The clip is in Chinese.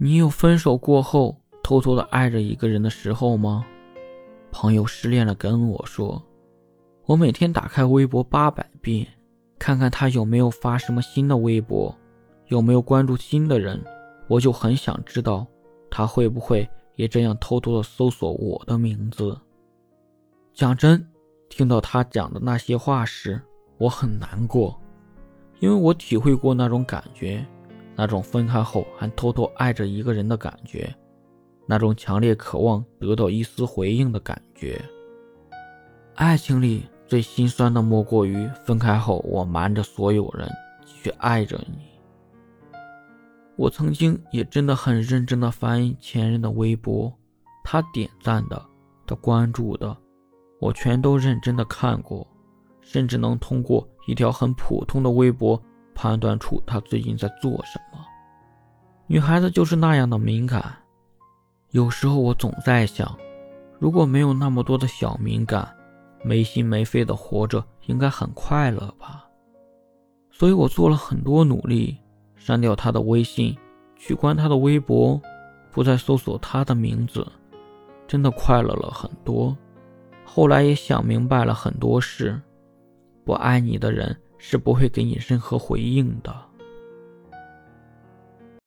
你有分手过后偷偷的爱着一个人的时候吗？朋友失恋了跟我说，我每天打开微博八百遍，看看他有没有发什么新的微博，有没有关注新的人，我就很想知道他会不会也这样偷偷的搜索我的名字。讲真，听到他讲的那些话时，我很难过，因为我体会过那种感觉，那种分开后还偷偷爱着一个人的感觉。那种强烈渴望得到一丝回应的感觉。爱情里最心酸的莫过于分开后，我瞒着所有人继续爱着你。我曾经也真的很认真的翻前任的微博，他点赞的、他关注的，我全都认真的看过，甚至能通过一条很普通的微博判断出他最近在做什么。女孩子就是那样的敏感。有时候我总在想，如果没有那么多的小敏感，没心没肺的活着，应该很快乐吧。所以我做了很多努力，删掉他的微信，取关他的微博，不再搜索他的名字，真的快乐了很多。后来也想明白了很多事，不爱你的人是不会给你任何回应的。